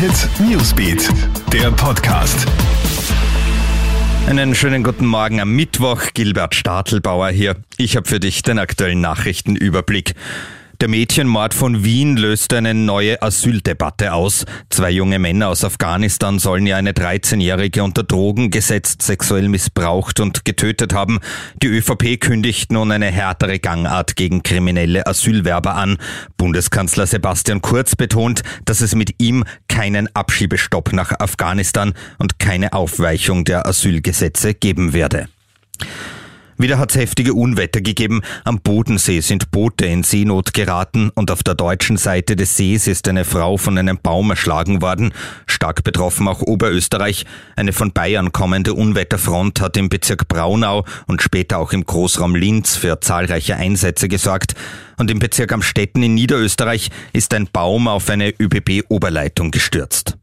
Hit Newsbeat, der Podcast. Einen schönen guten Morgen am Mittwoch. Gilbert Stadelbauer hier. Ich habe für dich den aktuellen Nachrichtenüberblick. Der Mädchenmord von Wien löst eine neue Asyldebatte aus. Zwei junge Männer aus Afghanistan sollen ja eine 13-Jährige unter Drogen gesetzt, sexuell missbraucht und getötet haben. Die ÖVP kündigt nun eine härtere Gangart gegen kriminelle Asylwerber an. Bundeskanzler Sebastian Kurz betont, dass es mit ihm keinen Abschiebestopp nach Afghanistan und keine Aufweichung der Asylgesetze geben werde. Wieder hat es heftige Unwetter gegeben. Am Bodensee sind Boote in Seenot geraten und auf der deutschen Seite des Sees ist eine Frau von einem Baum erschlagen worden. Stark betroffen auch Oberösterreich. Eine von Bayern kommende Unwetterfront hat im Bezirk Braunau und später auch im Großraum Linz für zahlreiche Einsätze gesorgt. Und im Bezirk Amstetten in Niederösterreich ist ein Baum auf eine ÖBB-Oberleitung gestürzt.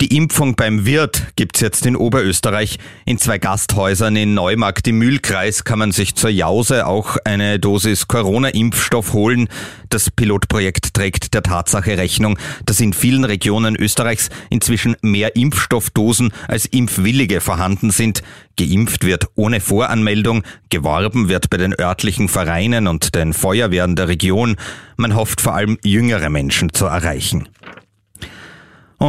Die Impfung beim Wirt gibt's jetzt in Oberösterreich. In zwei Gasthäusern in Neumarkt im Mühlkreis kann man sich zur Jause auch eine Dosis Corona-Impfstoff holen. Das Pilotprojekt trägt der Tatsache Rechnung, dass in vielen Regionen Österreichs inzwischen mehr Impfstoffdosen als Impfwillige vorhanden sind. Geimpft wird ohne Voranmeldung, geworben wird bei den örtlichen Vereinen und den Feuerwehren der Region. Man hofft vor allem jüngere Menschen zu erreichen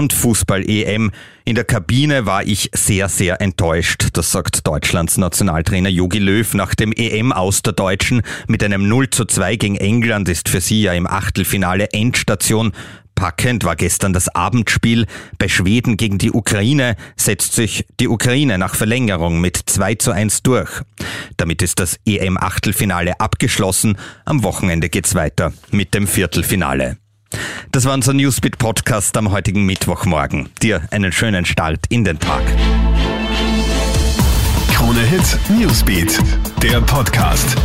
und Fußball-EM. In der Kabine war ich sehr, sehr enttäuscht. Das sagt Deutschlands Nationaltrainer Jogi Löw nach dem EM aus der Deutschen. Mit einem 0 zu 2 gegen England ist für sie ja im Achtelfinale Endstation. Packend war gestern das Abendspiel. Bei Schweden gegen die Ukraine setzt sich die Ukraine nach Verlängerung mit 2 zu 1 durch. Damit ist das EM-Achtelfinale abgeschlossen. Am Wochenende geht's weiter mit dem Viertelfinale. Das war unser Newsbeat Podcast am heutigen Mittwochmorgen. Dir einen schönen Start in den Tag. Krone Hit Newsbeat, der Podcast.